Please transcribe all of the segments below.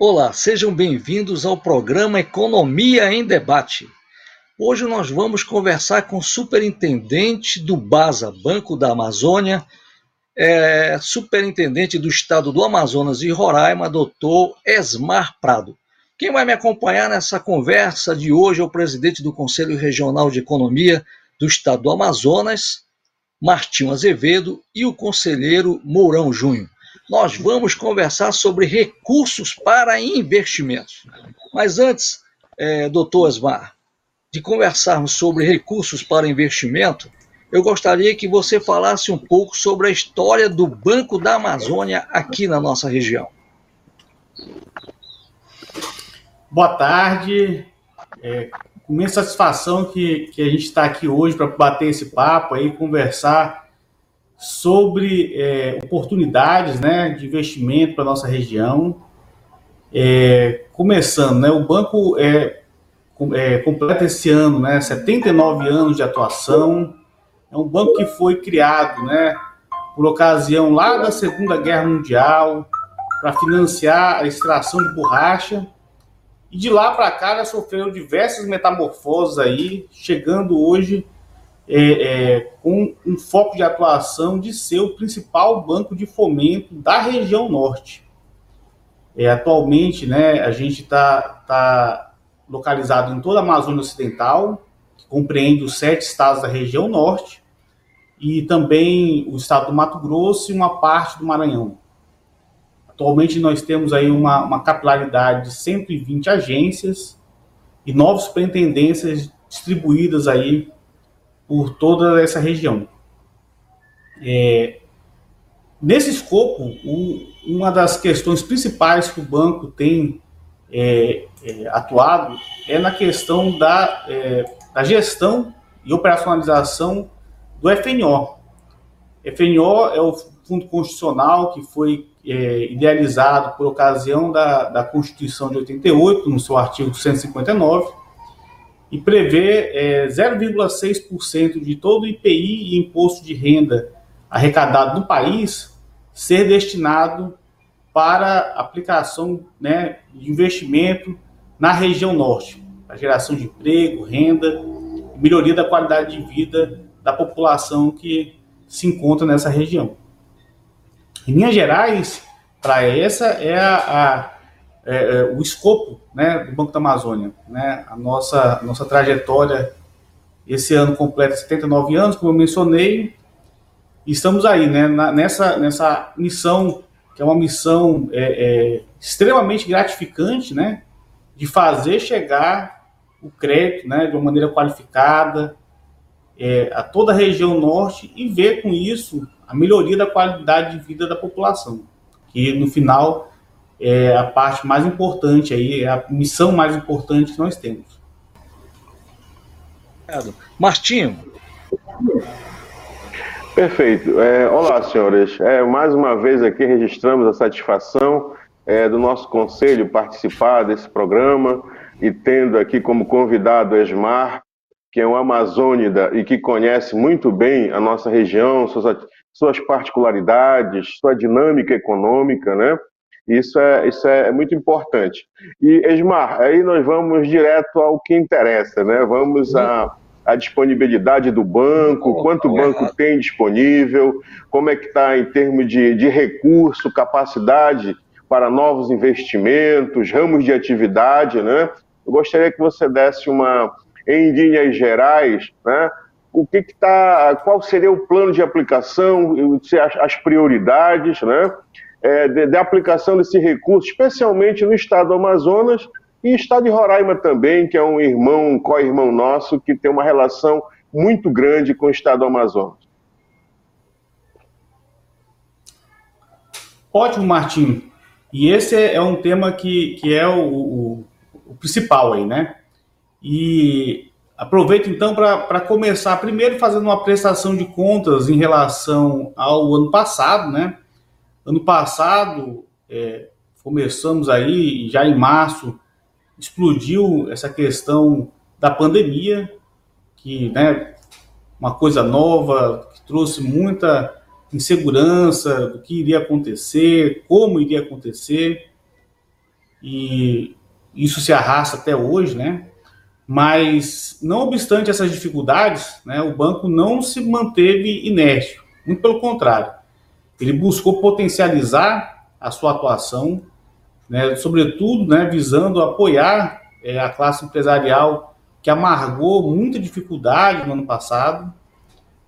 Olá, sejam bem-vindos ao programa Economia em Debate. Hoje nós vamos conversar com o superintendente do BASA, Banco da Amazônia, é, superintendente do estado do Amazonas e Roraima, doutor Esmar Prado. Quem vai me acompanhar nessa conversa de hoje é o presidente do Conselho Regional de Economia do estado do Amazonas, Martinho Azevedo, e o conselheiro Mourão Júnior nós vamos conversar sobre recursos para investimentos. Mas antes, é, doutor Asmar, de conversarmos sobre recursos para investimento, eu gostaria que você falasse um pouco sobre a história do Banco da Amazônia aqui na nossa região. Boa tarde. É, com minha satisfação que, que a gente está aqui hoje para bater esse papo aí, conversar sobre é, oportunidades né, de investimento para a nossa região. É, começando, né, o banco é, é, completa esse ano né, 79 anos de atuação. É um banco que foi criado né, por ocasião lá da Segunda Guerra Mundial para financiar a extração de borracha. E de lá para cá já sofreu diversas metamorfoses aí, chegando hoje é, é, com um foco de atuação de ser o principal banco de fomento da região norte. É, atualmente, né, a gente está tá localizado em toda a Amazônia Ocidental, que compreende os sete estados da região norte, e também o estado do Mato Grosso e uma parte do Maranhão. Atualmente nós temos aí uma, uma capilaridade de 120 agências e nove superintendências distribuídas aí por toda essa região. É, nesse escopo, o, uma das questões principais que o banco tem é, é, atuado é na questão da, é, da gestão e operacionalização do FNO. FNO é o Fundo Constitucional que foi é, idealizado por ocasião da, da Constituição de 88, no seu artigo 159, e prevê é, 0,6% de todo o IPI e imposto de renda arrecadado no país ser destinado para aplicação né, de investimento na região norte, a geração de emprego, renda, melhoria da qualidade de vida da população que se encontra nessa região. Em Minas Gerais, para essa é a, a é, é, o escopo né, do Banco da Amazônia. Né? A nossa, nossa trajetória esse ano completa 79 anos, como eu mencionei, e estamos aí né, na, nessa, nessa missão, que é uma missão é, é, extremamente gratificante, né, de fazer chegar o crédito né, de uma maneira qualificada é, a toda a região norte e ver com isso a melhoria da qualidade de vida da população, que no final é a parte mais importante aí, é a missão mais importante que nós temos. Obrigado. Martinho. Perfeito. É, olá, senhores. É, mais uma vez aqui registramos a satisfação é, do nosso conselho participar desse programa e tendo aqui como convidado Esmar, que é um amazônida e que conhece muito bem a nossa região, suas, suas particularidades, sua dinâmica econômica, né? Isso é, isso é muito importante. E, Esmar, aí nós vamos direto ao que interessa, né? Vamos a, a disponibilidade do banco, quanto o banco tem disponível, como é que está em termos de, de recurso, capacidade para novos investimentos, ramos de atividade, né? Eu gostaria que você desse uma, em linhas gerais, né? O que está, qual seria o plano de aplicação, as prioridades, né? É, de, de, aplicação desse recurso, especialmente no estado do Amazonas e estado de Roraima também, que é um irmão, um co-irmão nosso, que tem uma relação muito grande com o estado do Amazonas. Ótimo, Martim. E esse é, é um tema que, que é o, o, o principal aí, né? E aproveito então para começar primeiro fazendo uma prestação de contas em relação ao ano passado, né? Ano passado, é, começamos aí, já em março, explodiu essa questão da pandemia, que, né, uma coisa nova, que trouxe muita insegurança do que iria acontecer, como iria acontecer. e isso se arrasta até hoje, né? Mas, não obstante essas dificuldades, né, o banco não se manteve inércio, muito pelo contrário. Ele buscou potencializar a sua atuação, né, sobretudo né, visando apoiar é, a classe empresarial que amargou muita dificuldade no ano passado.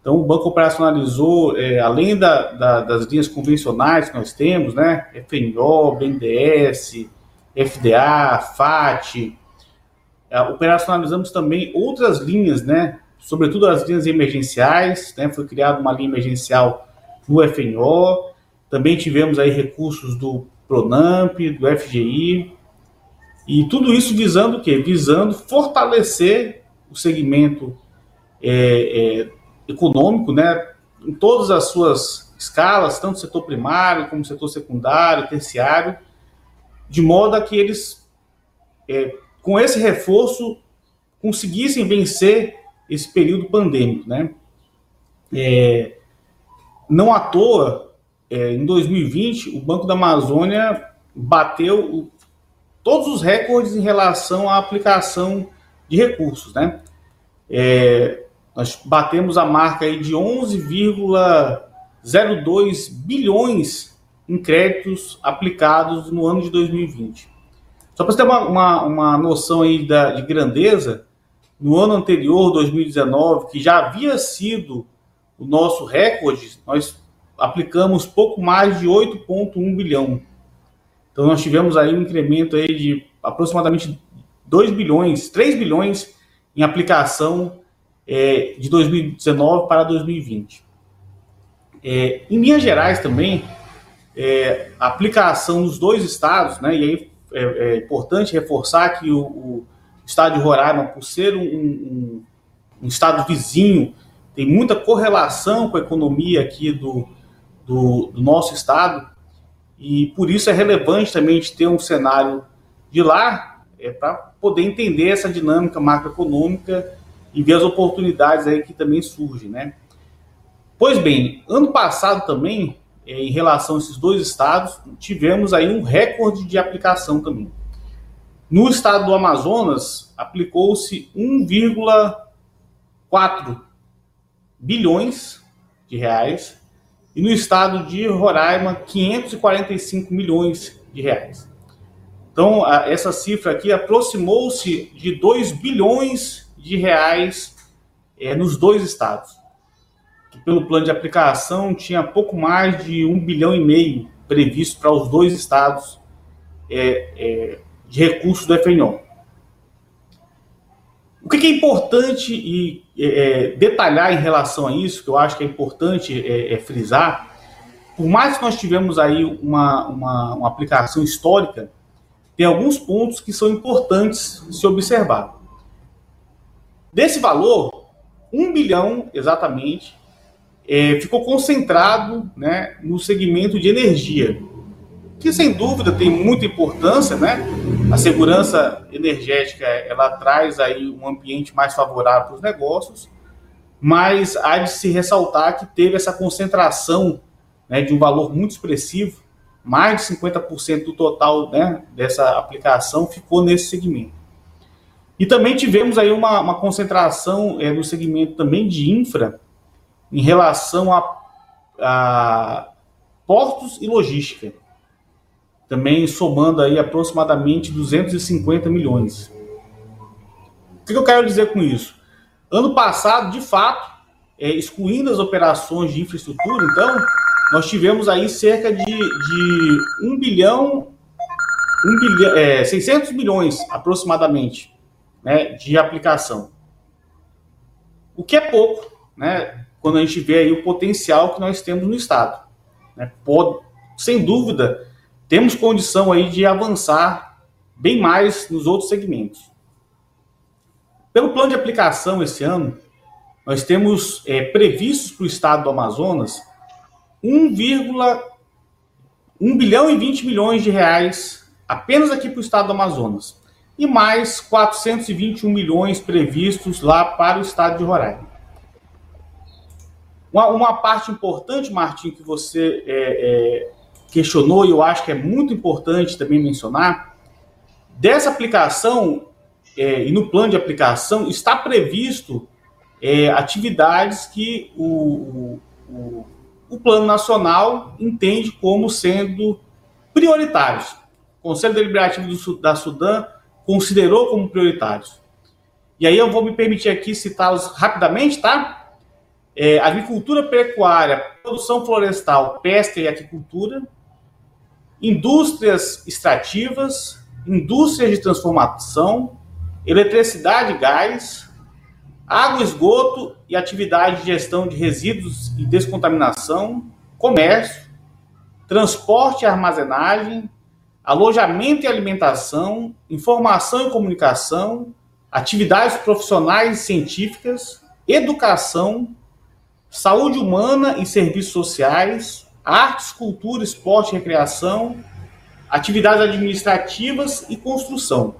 Então, o banco operacionalizou, é, além da, da, das linhas convencionais que nós temos, né, FNO, BNDES, FDA, FAT, é, operacionalizamos também outras linhas, né? Sobretudo as linhas emergenciais, né? Foi criada uma linha emergencial no FNO. Também tivemos aí recursos do Pronamp, do FGI. E tudo isso visando o quê? Visando fortalecer o segmento é, é, econômico, né? Em todas as suas escalas, tanto setor primário como setor secundário, terciário, de modo a que eles é, com esse reforço, conseguissem vencer esse período pandêmico, né? É, não à toa, é, em 2020, o Banco da Amazônia bateu todos os recordes em relação à aplicação de recursos, né? É, nós batemos a marca aí de 11,02 bilhões em créditos aplicados no ano de 2020. Só para você ter uma, uma, uma noção aí da, de grandeza, no ano anterior, 2019, que já havia sido o nosso recorde, nós aplicamos pouco mais de 8,1 bilhão. Então nós tivemos aí um incremento aí de aproximadamente 2 bilhões, 3 bilhões em aplicação é, de 2019 para 2020. É, em Minas Gerais também, é, a aplicação nos dois estados, né, e aí é, é importante reforçar que o, o, estado de Roraima, por ser um, um, um, estado vizinho, tem muita correlação com a economia aqui do, do, do nosso estado, e por isso é relevante também a gente ter um cenário de lá é, para poder entender essa dinâmica macroeconômica e ver as oportunidades aí que também surgem, né? Pois bem, ano passado também é, em relação a esses dois estados, tivemos aí um recorde de aplicação também. No estado do Amazonas, aplicou-se 1,4 bilhões de reais e no estado de Roraima, 545 milhões de reais. Então, essa cifra aqui aproximou-se de 2 bilhões de reais é, nos dois estados que pelo plano de aplicação tinha pouco mais de um bilhão e meio previsto para os dois estados é, é, de recursos do FNO. O que é importante e é, é, detalhar em relação a isso, que eu acho que é importante é, é frisar, por mais que nós tivemos aí uma, uma, uma aplicação histórica, tem alguns pontos que são importantes se observar. Desse valor, um bilhão exatamente é, ficou concentrado né, no segmento de energia, que sem dúvida tem muita importância, né? A segurança energética ela traz aí um ambiente mais favorável para os negócios, mas há de se ressaltar que teve essa concentração né, de um valor muito expressivo, mais de 50% do total né, dessa aplicação ficou nesse segmento. E também tivemos aí uma, uma concentração é, no segmento também de infra, em relação a, a portos e logística. Também somando aí aproximadamente 250 milhões. O que eu quero dizer com isso? Ano passado, de fato, é, excluindo as operações de infraestrutura, então, nós tivemos aí cerca de, de 1 bilhão, 1 bilhão é, 600 milhões aproximadamente né, de aplicação. O que é pouco, né? quando a gente vê aí o potencial que nós temos no Estado. Né? Pode, sem dúvida, temos condição aí de avançar bem mais nos outros segmentos. Pelo plano de aplicação esse ano, nós temos é, previstos para o estado do Amazonas 1, 1 bilhão e 20 milhões de reais apenas aqui para o estado do Amazonas. E mais 421 milhões previstos lá para o estado de Roraima. Uma, uma parte importante, Martim, que você é, é, questionou e eu acho que é muito importante também mencionar, Dessa aplicação, é, e no plano de aplicação, está previsto é, atividades que o, o, o, Plano Nacional entende como sendo prioritários. O Conselho Deliberativo do, da Sudã considerou como prioritários. E aí eu vou me permitir aqui citá-los rapidamente, tá? É, agricultura pecuária, produção florestal, pesca e aquicultura, indústrias extrativas, indústrias de transformação, eletricidade e gás, água, esgoto e atividade de gestão de resíduos e descontaminação, comércio, transporte e armazenagem, alojamento e alimentação, informação e comunicação, atividades profissionais e científicas, educação, saúde humana e serviços sociais, artes, cultura, esporte recreação, atividades administrativas e construção.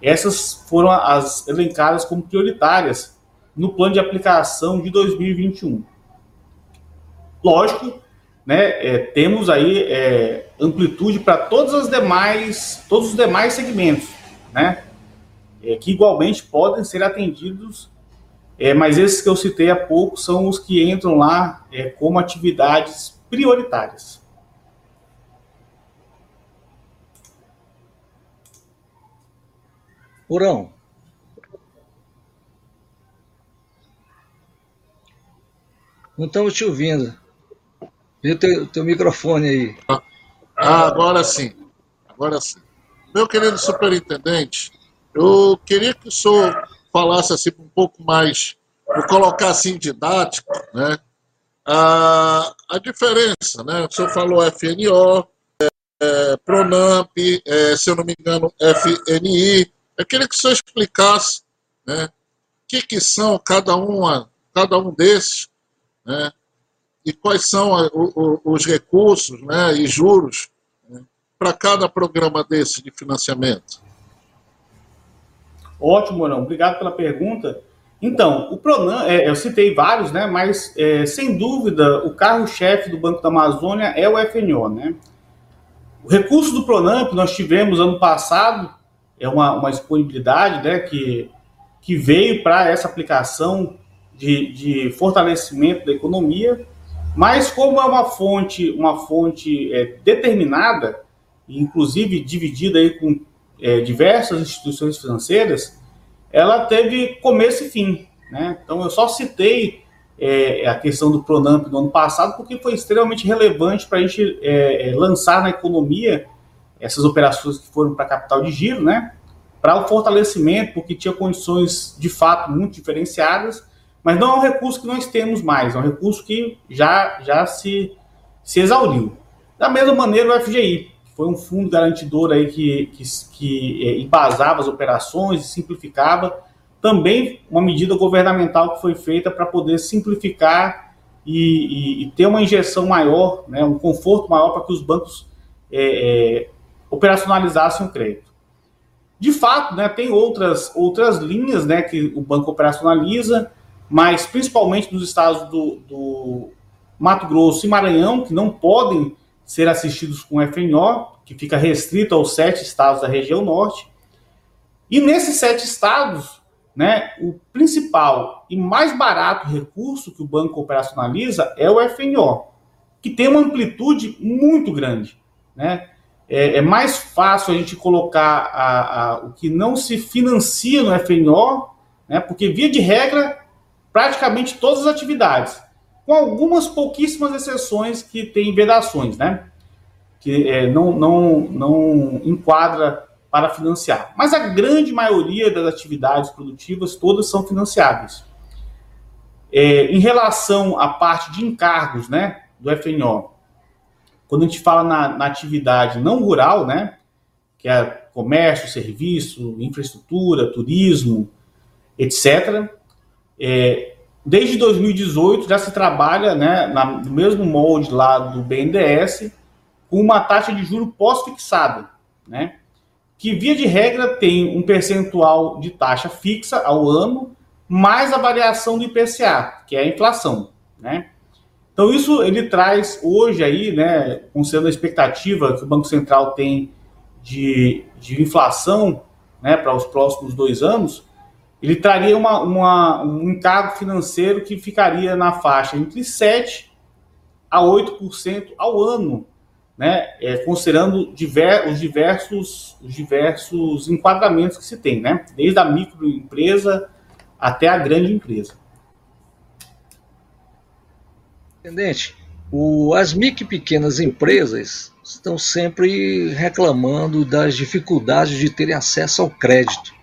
Essas foram as elencadas como prioritárias no plano de aplicação de 2021. Lógico, né, é, temos aí é, amplitude para todas as demais, todos os demais segmentos, né, é, que igualmente podem ser atendidos, é, mas esses que eu citei há pouco são os que entram lá é, como atividades prioritárias. Purão. Não estamos te ouvindo. Vê o teu, teu microfone aí. Ah, agora sim. Agora sim. Meu querido superintendente, eu queria que o senhor falasse assim um pouco mais, vou colocar assim didático, né? A, a diferença, né? O senhor falou FNO, é, é, Pronamp, é, se eu não me engano, FNI, eu queria que o senhor explicasse né, o que, que são cada, uma, cada um desses né, e quais são os recursos né, e juros né, para cada programa desse de financiamento. Ótimo, Morão. Obrigado pela pergunta. Então, o Pronan, é, eu citei vários, né? Mas é, sem dúvida o carro-chefe do Banco da Amazônia é o FNO, né? O recurso do Pronamp nós tivemos ano passado é uma, uma disponibilidade né, que, que veio para essa aplicação de, de fortalecimento da economia, mas como é uma fonte, uma fonte é, determinada, inclusive dividida aí com é, diversas instituições financeiras, ela teve começo e fim. Né? Então eu só citei é, a questão do Pronamp no ano passado porque foi extremamente relevante para a gente é, é, lançar na economia essas operações que foram para capital de giro, né? Para o fortalecimento, porque tinha condições de fato muito diferenciadas, mas não é um recurso que nós temos mais, é um recurso que já, já se, se exauriu. Da mesma maneira, o FGI, foi um fundo garantidor aí que, que, que é, embasava as operações e simplificava, também uma medida governamental que foi feita para poder simplificar e, e, e, ter uma injeção maior, né, um conforto maior para que os bancos é, é, operacionalizassem o crédito. De fato, né, tem outras, outras linhas né, que o banco operacionaliza, mas principalmente nos estados do, do Mato Grosso e Maranhão, que não podem ser assistidos com FNO, que fica restrito aos sete estados da região norte. E nesses sete estados, né, o principal e mais barato recurso que o banco operacionaliza é o FNO, que tem uma amplitude muito grande. Né? é, é mais fácil a gente colocar a, a, o que não se financia no FNO, né, porque, via de regra, praticamente todas as atividades, com algumas pouquíssimas exceções que têm vedações, né, que é, não, não, não enquadra para financiar. Mas a grande maioria das atividades produtivas, todas são financiáveis. É, em relação à parte de encargos né, do FNO, quando a gente fala na, na atividade não rural, né, que é comércio, serviço, infraestrutura, turismo, etc., é, desde 2018 já se trabalha né, na, no mesmo molde lá do BNDES com uma taxa de juro pós-fixada, né, que via de regra tem um percentual de taxa fixa ao ano, mais a variação do IPCA, que é a inflação, né? Então isso ele traz hoje aí, né, considerando a expectativa que o Banco Central tem de, de inflação né, para os próximos dois anos, ele traria uma, uma, um encargo financeiro que ficaria na faixa entre 7% a 8% ao ano, né, é, considerando diver, os, diversos, os diversos enquadramentos que se tem, né, desde a microempresa até a grande empresa. Intendente, o, as micro e pequenas empresas estão sempre reclamando das dificuldades de terem acesso ao crédito.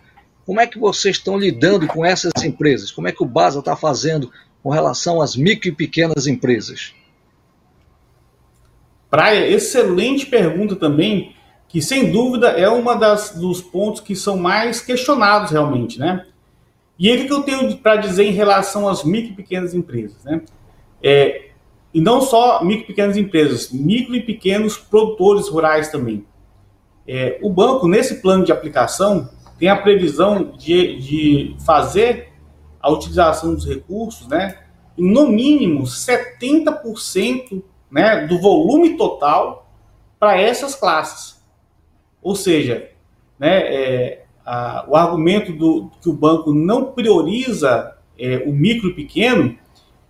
Como é que vocês estão lidando com essas empresas? Como é que o BASA está fazendo com relação às micro e pequenas empresas? Praia, excelente pergunta também, que sem dúvida é uma das, dos pontos que são mais questionados realmente, né? E o que eu tenho para dizer em relação às micro e pequenas empresas, né? É, e não só micro e pequenas empresas, micro e pequenos produtores rurais também. É, o banco, nesse plano de aplicação, tem a previsão de, de fazer a utilização dos recursos, né? No mínimo 70% né, do volume total para essas classes. Ou seja, né, é, a, o argumento do que o banco não prioriza é, o micro e pequeno,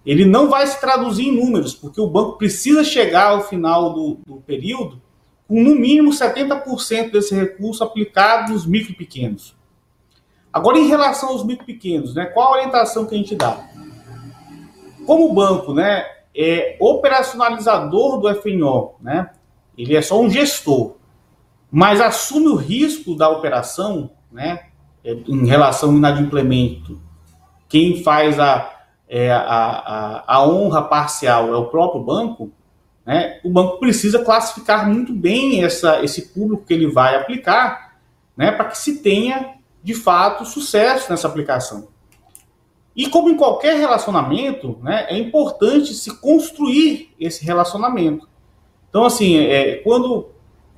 ele não vai se traduzir em números, porque o banco precisa chegar ao final do, do período com no mínimo 70% desse recurso aplicado nos micro e pequenos. Agora, em relação aos micro e pequenos, né, qual a orientação que a gente dá? Como o banco né, é operacionalizador do FNO, né? Ele é só um gestor, mas assume o risco da operação, né? É, em relação ao inadimplemento. Quem faz a, é, a, a, a honra parcial é o próprio banco, né? O banco precisa classificar muito bem essa, esse público que ele vai aplicar, né? Para que se tenha, de fato, sucesso nessa aplicação. E como em qualquer relacionamento, né, é importante se construir esse relacionamento. Então, assim, é, quando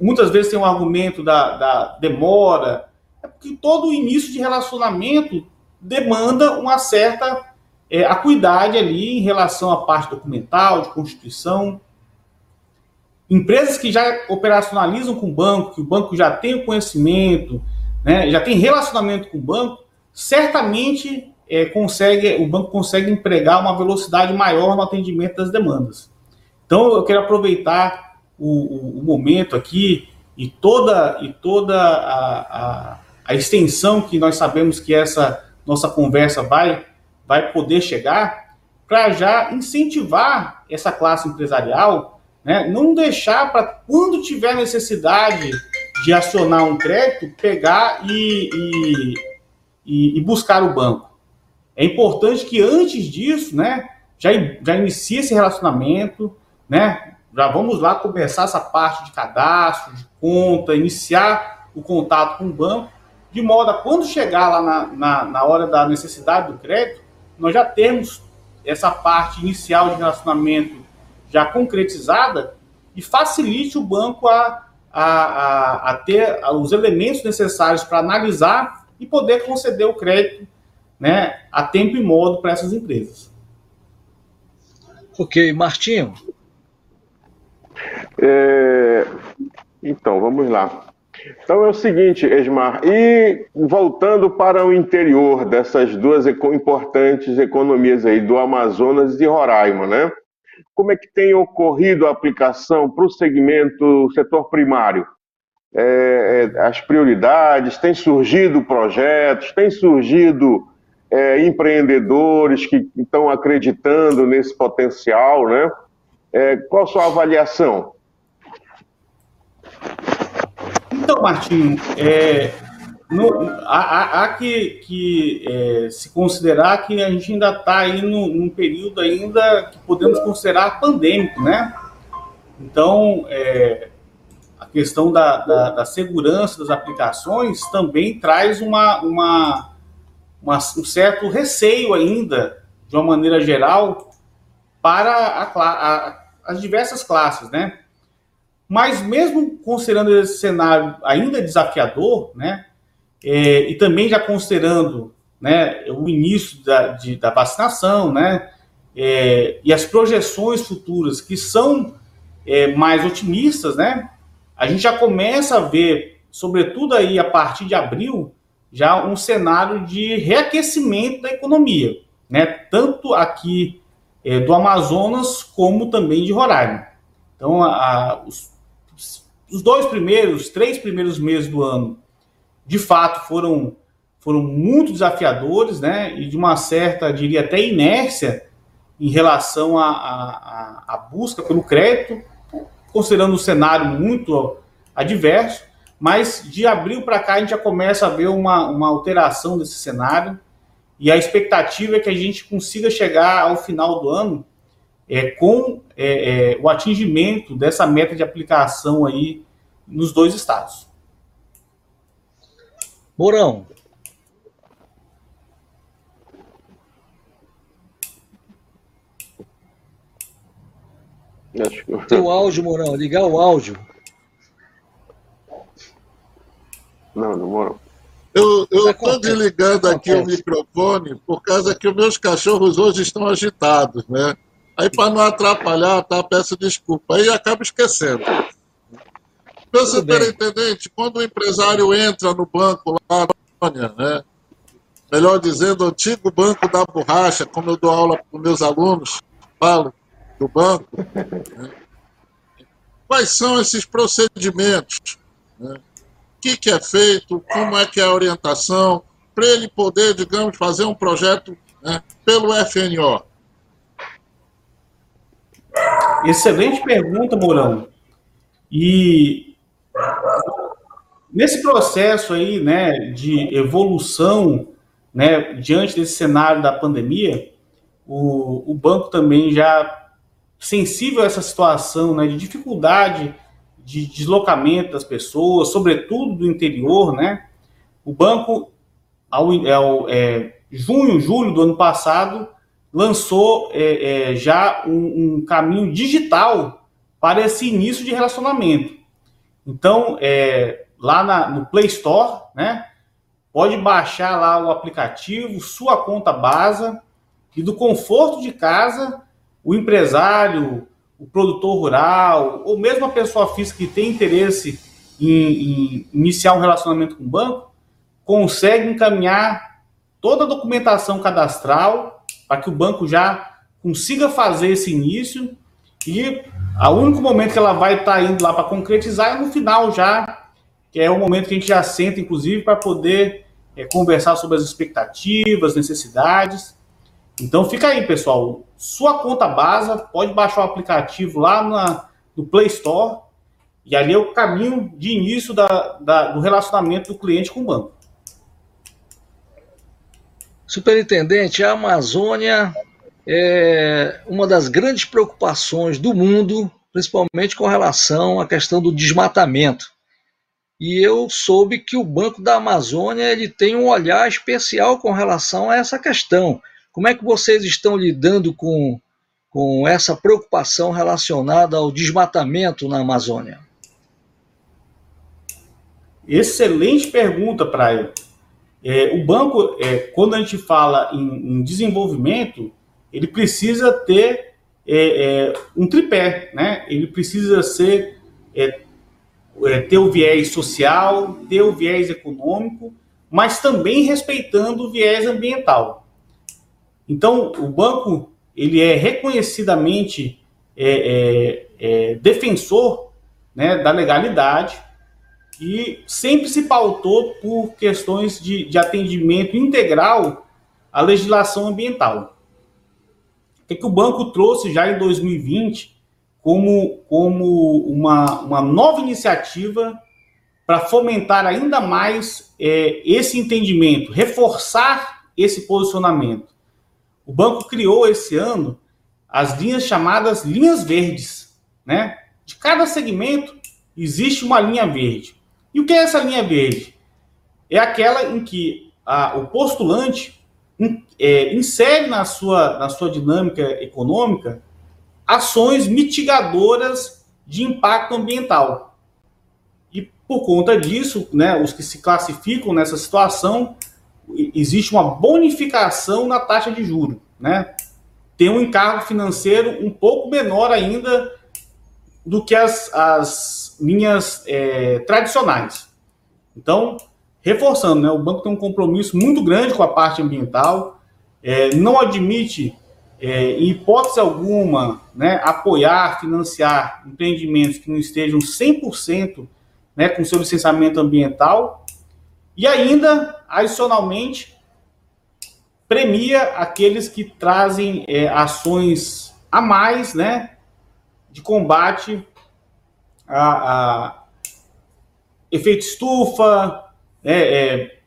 muitas vezes tem um argumento da, da demora, é porque todo início de relacionamento demanda uma certa é, acuidade ali em relação à parte documental, de constituição. Empresas que já operacionalizam com o banco, que o banco já tem o conhecimento, né, já tem relacionamento com o banco, certamente é, consegue, o banco consegue empregar uma velocidade maior no atendimento das demandas. Então, eu quero aproveitar o, o, o momento aqui e toda, e toda a, a, a, extensão que nós sabemos que essa nossa conversa vai, vai poder chegar, para já incentivar essa classe empresarial, né, não deixar para quando tiver necessidade de acionar um crédito, pegar e, e, e, e buscar o banco. É importante que antes disso, né, já, já inicie esse relacionamento, né? Já vamos lá começar essa parte de cadastro, de conta, iniciar o contato com o banco, de modo a quando chegar lá na, na, na hora da necessidade do crédito, nós já temos essa parte inicial de relacionamento já concretizada e facilite o banco a, a, a, a ter os elementos necessários para analisar e poder conceder o crédito né, a tempo e modo para essas empresas. Ok, Martinho. É, então, vamos lá. Então é o seguinte, Esmar, e voltando para o interior dessas duas importantes economias aí, do Amazonas e de Roraima, né? Como é que tem ocorrido a aplicação para o segmento, setor primário? É, é, as prioridades, tem surgido projetos, tem surgido é, empreendedores que estão acreditando nesse potencial, né? É, qual a sua avaliação? Então, Martinho, há, há, que, que é, se considerar que a gente ainda está aí no, num período ainda que podemos considerar pandêmico, né? Então, é, a questão da, da, da, segurança das aplicações também traz uma, uma, uma, um certo receio ainda, de uma maneira geral, para a, a, as diversas classes, né? Mas mesmo considerando esse cenário ainda desafiador, né? É, e também já considerando né, o início da, de, da vacinação, né? É, e as projeções futuras que são é, mais otimistas, né? A gente já começa a ver sobretudo aí a partir de abril, já um cenário de reaquecimento da economia, né? tanto aqui é, do Amazonas como também de Roraima. Então, a, a, os, os dois primeiros, três primeiros meses do ano, de fato, foram, foram muito desafiadores, né? E de uma certa, diria até inércia em relação à busca pelo crédito, considerando o cenário muito adverso. Mas de abril para cá a gente já começa a ver uma, uma alteração desse cenário e a expectativa é que a gente consiga chegar ao final do ano é, com é, é, o atingimento dessa meta de aplicação aí nos dois estados. Mourão. Teu áudio, Mourão, ligar o áudio. Não, não, Mourão. Eu estou desligando aqui o microfone por causa que os meus cachorros hoje estão agitados, né? Aí, para não atrapalhar, tá? Peço desculpa. Aí acaba esquecendo. Meu superintendente, quando o empresário entra no banco lá, né? melhor dizendo, o antigo banco da borracha, como eu dou aula para meus alunos, falo do banco, né? quais são esses procedimentos? Né? O que, que é feito? Como é que é a orientação? Para ele poder, digamos, fazer um projeto né, pelo FNO. Excelente pergunta, Mourão. E Nesse processo aí, né, de evolução, né, diante desse cenário da pandemia, o, o banco também já sensível a essa situação, né, de dificuldade de deslocamento das pessoas, sobretudo do interior, né, o banco, ao, ao é, junho, julho do ano passado, lançou é, é, já um, um caminho digital para esse início de relacionamento. Então, é, lá na, no Play Store, né? Pode baixar lá o aplicativo, sua conta base, e do conforto de casa, o empresário, o produtor rural, ou mesmo a pessoa física que tem interesse em, em iniciar um relacionamento com o banco, consegue encaminhar toda a documentação cadastral para que o banco já consiga fazer esse início e o único momento que ela vai estar tá indo lá para concretizar é no final já, que é o momento que a gente já senta, inclusive, para poder é, conversar sobre as expectativas, necessidades. Então fica aí, pessoal. Sua conta base, pode baixar o aplicativo lá na, no Play Store, e ali é o caminho de início da, da, do relacionamento do cliente com o banco. Superintendente, a Amazônia é uma das grandes preocupações do mundo, principalmente com relação à questão do desmatamento. E eu soube que o Banco da Amazônia ele tem um olhar especial com relação a essa questão. Como é que vocês estão lidando com, com essa preocupação relacionada ao desmatamento na Amazônia? Excelente pergunta, Praia. É, o banco, é, quando a gente fala em, em desenvolvimento, ele precisa ter é, é, um tripé, né? Ele precisa ser é, é, ter o viés social, ter o viés econômico, mas também respeitando o viés ambiental. Então, o banco ele é reconhecidamente é, é, defensor né, da legalidade e sempre se pautou por questões de, de atendimento integral à legislação ambiental que, que o banco trouxe já em 2020 como, como uma, uma nova iniciativa para fomentar ainda mais é, esse entendimento, reforçar esse posicionamento. O banco criou esse ano as linhas chamadas linhas verdes, né? De cada segmento existe uma linha verde. E o que é essa linha verde? É aquela em que a, o postulante é, insere na sua, na sua dinâmica econômica ações mitigadoras de impacto ambiental. E por conta disso, né, os que se classificam nessa situação, existe uma bonificação na taxa de juros. Né? Tem um encargo financeiro um pouco menor ainda do que as, as linhas é, tradicionais. Então, reforçando, né, o banco tem um compromisso muito grande com a parte ambiental, é, não admite, é, em hipótese alguma, né, apoiar, financiar empreendimentos que não estejam 100% né, com seu licenciamento ambiental, e ainda, adicionalmente, premia aqueles que trazem é, ações a mais, né, de combate a, a efeito estufa, é, é,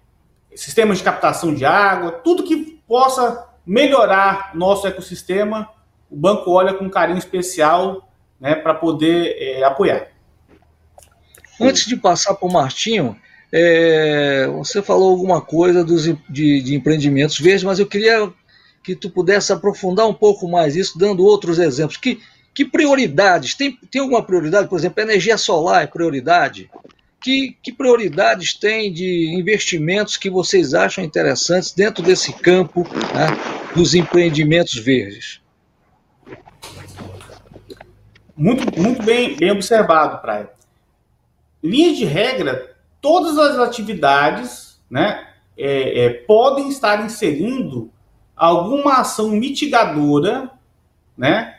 sistemas de captação de água, tudo que possa melhorar nosso ecossistema, o banco olha com carinho especial né, para poder é, apoiar. Antes de passar para o Martinho, é, você falou alguma coisa dos, de, de, empreendimentos verdes, mas eu queria que tu pudesse aprofundar um pouco mais isso, dando outros exemplos. Que, que prioridades? Tem, tem alguma prioridade? Por exemplo, energia solar é prioridade? Que, que prioridades tem de investimentos que vocês acham interessantes dentro desse campo né, dos empreendimentos verdes? Muito, muito bem, bem observado, Praia. Linha de regra, todas as atividades né, é, é, podem estar inserindo alguma ação mitigadora né,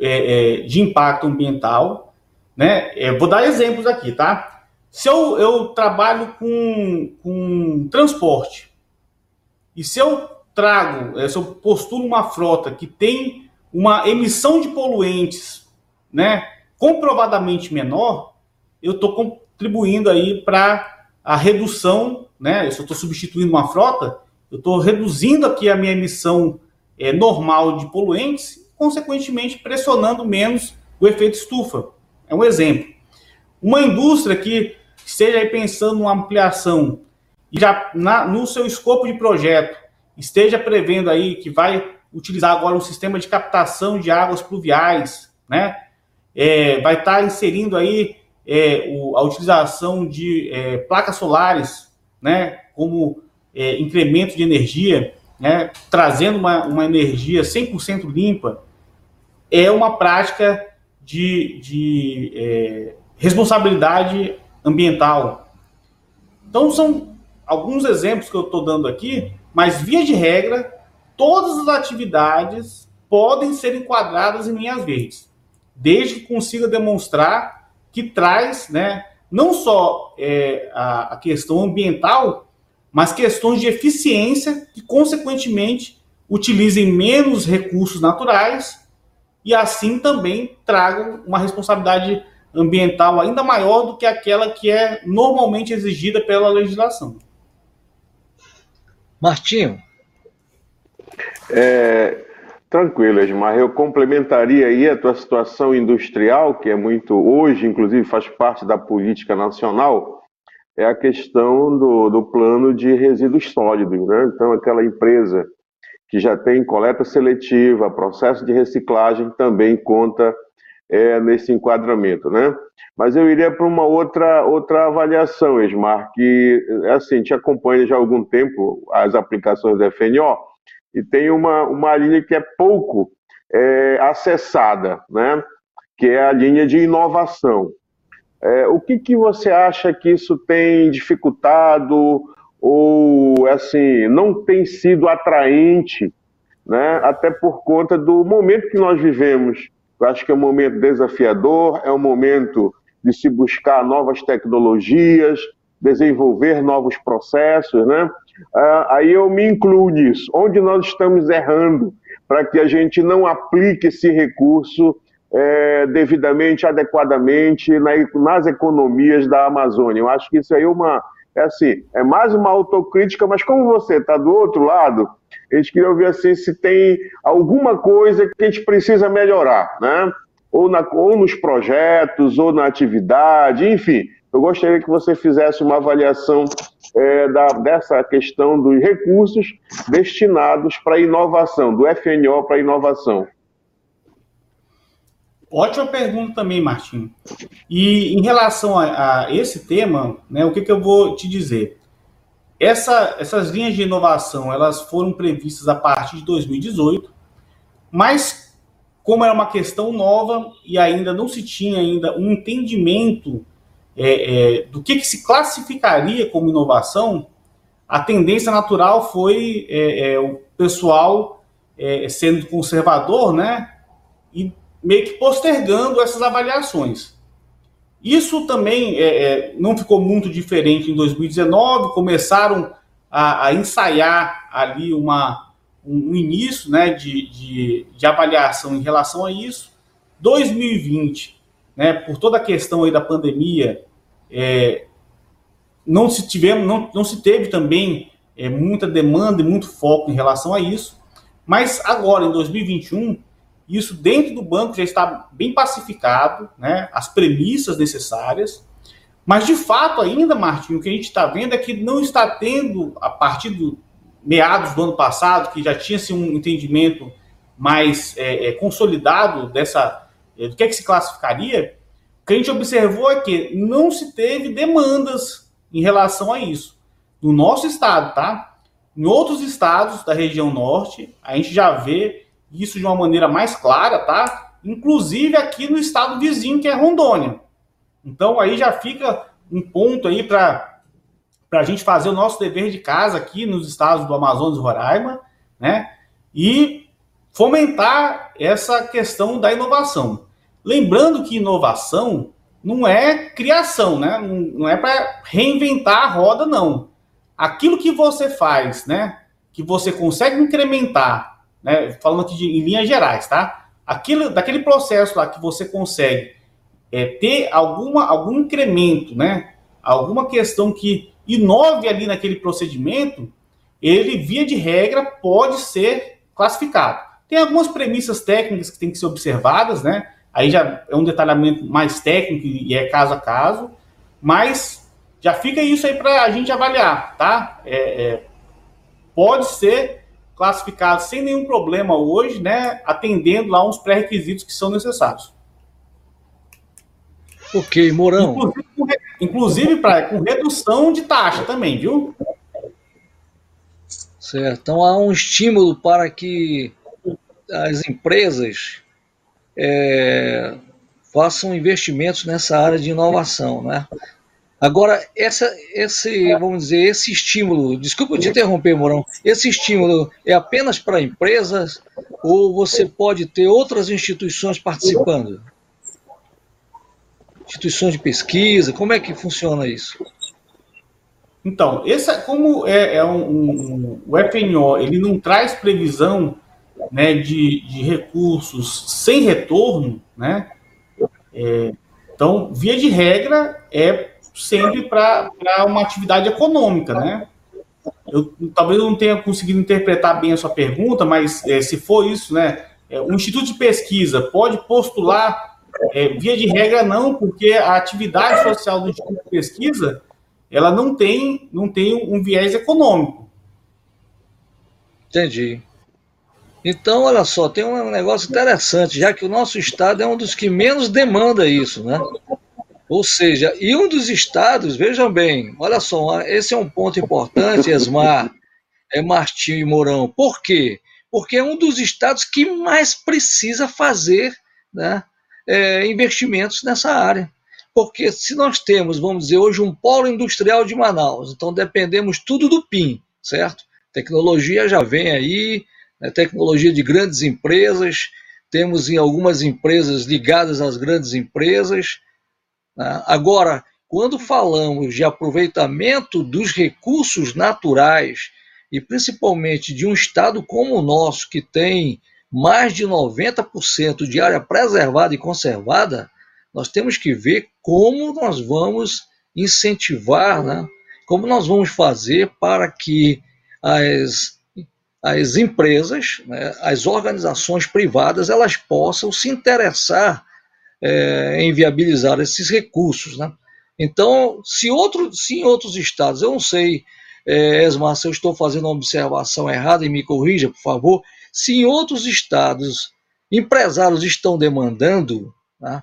é, é de impacto ambiental. Né? É, vou dar exemplos aqui, tá? Se eu, eu trabalho com, com transporte e se eu trago, é, se eu postulo uma frota que tem uma emissão de poluentes né, comprovadamente menor, eu estou contribuindo aí para a redução, né? Se eu estou substituindo uma frota, eu estou reduzindo aqui a minha emissão é, normal de poluentes, consequentemente pressionando menos o efeito estufa. É um exemplo. Uma indústria que esteja aí pensando numa ampliação e já na, no seu escopo de projeto esteja prevendo aí que vai utilizar agora um sistema de captação de águas pluviais, né? É, vai estar tá inserindo aí é, o, a utilização de é, placas solares, né, como é, incremento de energia, né, trazendo uma, uma energia 100% limpa, é uma prática de, de é, responsabilidade ambiental. Então, são alguns exemplos que eu estou dando aqui, mas, via de regra, todas as atividades podem ser enquadradas em linhas verdes, desde que consiga demonstrar que traz né, não só é, a, a questão ambiental, mas questões de eficiência que, consequentemente, utilizem menos recursos naturais e assim também tragam uma responsabilidade ambiental ainda maior do que aquela que é normalmente exigida pela legislação. Martinho. É, Tranquilo, Edmar. Eu complementaria aí a tua situação industrial, que é muito, hoje, inclusive, faz parte da política nacional, é a questão do, do plano de resíduos sólidos. Né? Então, aquela empresa que já tem coleta seletiva, processo de reciclagem, também conta é, nesse enquadramento. Né? Mas eu iria para uma outra, outra avaliação, Esmar, que, assim, te acompanha já há algum tempo as aplicações da FNO, e tem uma, uma linha que é pouco é, acessada, né? que é a linha de inovação. É, o que, que você acha que isso tem dificultado ou assim não tem sido atraente, né? Até por conta do momento que nós vivemos. Eu acho que é um momento desafiador, é um momento de se buscar novas tecnologias, desenvolver novos processos, né? Ah, aí eu me incluo nisso. Onde nós estamos errando para que a gente não aplique esse recurso é, devidamente, adequadamente na, nas economias da Amazônia? Eu acho que isso aí é uma. É assim, é mais uma autocrítica, mas como você está do outro lado, a gente queria ouvir assim se tem alguma coisa que a gente precisa melhorar, né? Ou, na, ou nos projetos, ou na atividade, enfim. Eu gostaria que você fizesse uma avaliação é, da, dessa questão dos recursos destinados para inovação, do FNO para inovação. Ótima pergunta também, Martim. E em relação a, a esse tema, né, o que, que eu vou te dizer? Essa, essas linhas de inovação elas foram previstas a partir de 2018, mas como era uma questão nova e ainda não se tinha ainda um entendimento é, é, do que, que, se classificaria como inovação, a tendência natural foi é, é o pessoal é, sendo conservador, né? E meio que postergando essas avaliações. Isso também não ficou muito diferente em 2019, começaram a, a ensaiar ali uma, um, início né, de, de, de avaliação em relação a isso. 2020, né, por toda a questão aí da pandemia, é, não se tivemos, não, não se teve também é, muita demanda e muito foco em relação a isso. Mas agora, em 2021, isso dentro do banco já está bem pacificado, né, as premissas necessárias. Mas de fato, ainda, Martinho, o que a gente está vendo é que não está tendo, a partir do meados do ano passado, que já tinha-se um entendimento mais é, é, consolidado dessa do que é que se classificaria, o que a gente observou é que não se teve demandas em relação a isso. No nosso estado, tá? Em outros estados da região norte, a gente já vê isso de uma maneira mais clara, tá? Inclusive aqui no estado vizinho, que é Rondônia. Então aí já fica um ponto aí para a gente fazer o nosso dever de casa aqui nos estados do Amazonas e Roraima, né? E fomentar essa questão da inovação. Lembrando que inovação não é criação, né? Não é para reinventar a roda, não. Aquilo que você faz, né? Que você consegue incrementar, né? Falando aqui de, em linhas gerais, tá? Aquilo, daquele processo lá que você consegue é, ter alguma, algum incremento, né? Alguma questão que inove ali naquele procedimento, ele, via de regra, pode ser classificado. Tem algumas premissas técnicas que têm que ser observadas, né? Aí já é um detalhamento mais técnico e é caso a caso, mas já fica isso aí para a gente avaliar, tá? É, é, pode ser classificado sem nenhum problema hoje, né? Atendendo lá uns pré-requisitos que são necessários. Ok, Mourão. Inclusive, inclusive pra, com redução de taxa também, viu? Certo. Então há um estímulo para que as empresas é, façam investimentos nessa área de inovação, né? Agora, essa, esse, vamos dizer, esse estímulo, desculpa te interromper, Mourão, esse estímulo é apenas para empresas ou você pode ter outras instituições participando? Instituições de pesquisa, como é que funciona isso? Então, esse, como é, é um, um, o FNO, ele não traz previsão né, de, de recursos sem retorno, né? É, então, via de regra, é sempre para uma atividade econômica, né? Eu, talvez eu não tenha conseguido interpretar bem a sua pergunta, mas é, se for isso, né? É, o Instituto de Pesquisa pode postular, é, via de regra, não, porque a atividade social do Instituto de Pesquisa ela não tem, não tem um viés econômico. Entendi. Então, olha só, tem um negócio interessante, já que o nosso estado é um dos que menos demanda isso, né? Ou seja, e um dos estados, vejam bem, olha só, esse é um ponto importante, Esmar, é Martinho e Mourão. Por quê? Porque é um dos estados que mais precisa fazer né, é, investimentos nessa área. Porque se nós temos, vamos dizer, hoje um polo industrial de Manaus, então dependemos tudo do PIN, certo? Tecnologia já vem aí, né, tecnologia de grandes empresas, temos em algumas empresas ligadas às grandes empresas. Né? Agora, quando falamos de aproveitamento dos recursos naturais, e principalmente de um estado como o nosso, que tem mais de 90% de área preservada e conservada, nós temos que ver como nós vamos incentivar, né? como nós vamos fazer para que as as empresas, né, as organizações privadas, elas possam se interessar é, esses recursos. Né? Então, se, outro, se em outros estados, eu não sei, é, Esmar, se eu estou fazendo uma observação errada e me corrija, por favor, se em outros estados empresários estão demandando, né,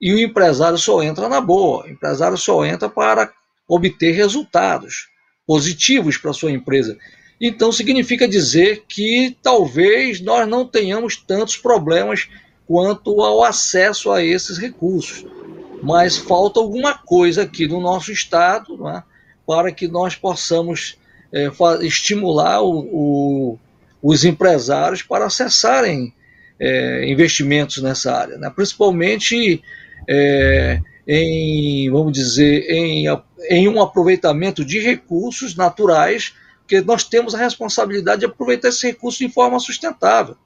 e o empresário só entra na boa, o empresário só entra para obter resultados positivos para sua empresa. Então significa dizer que talvez nós não tenhamos tantos problemas quanto ao acesso a esses recursos. mas falta alguma coisa aqui no nosso estado né, para que nós possamos é, estimular o, o, os empresários para acessarem é, investimentos nessa área, né, principalmente é, em, vamos dizer, em, em um aproveitamento de recursos naturais, porque nós temos a responsabilidade de aproveitar esse recurso de forma sustentável.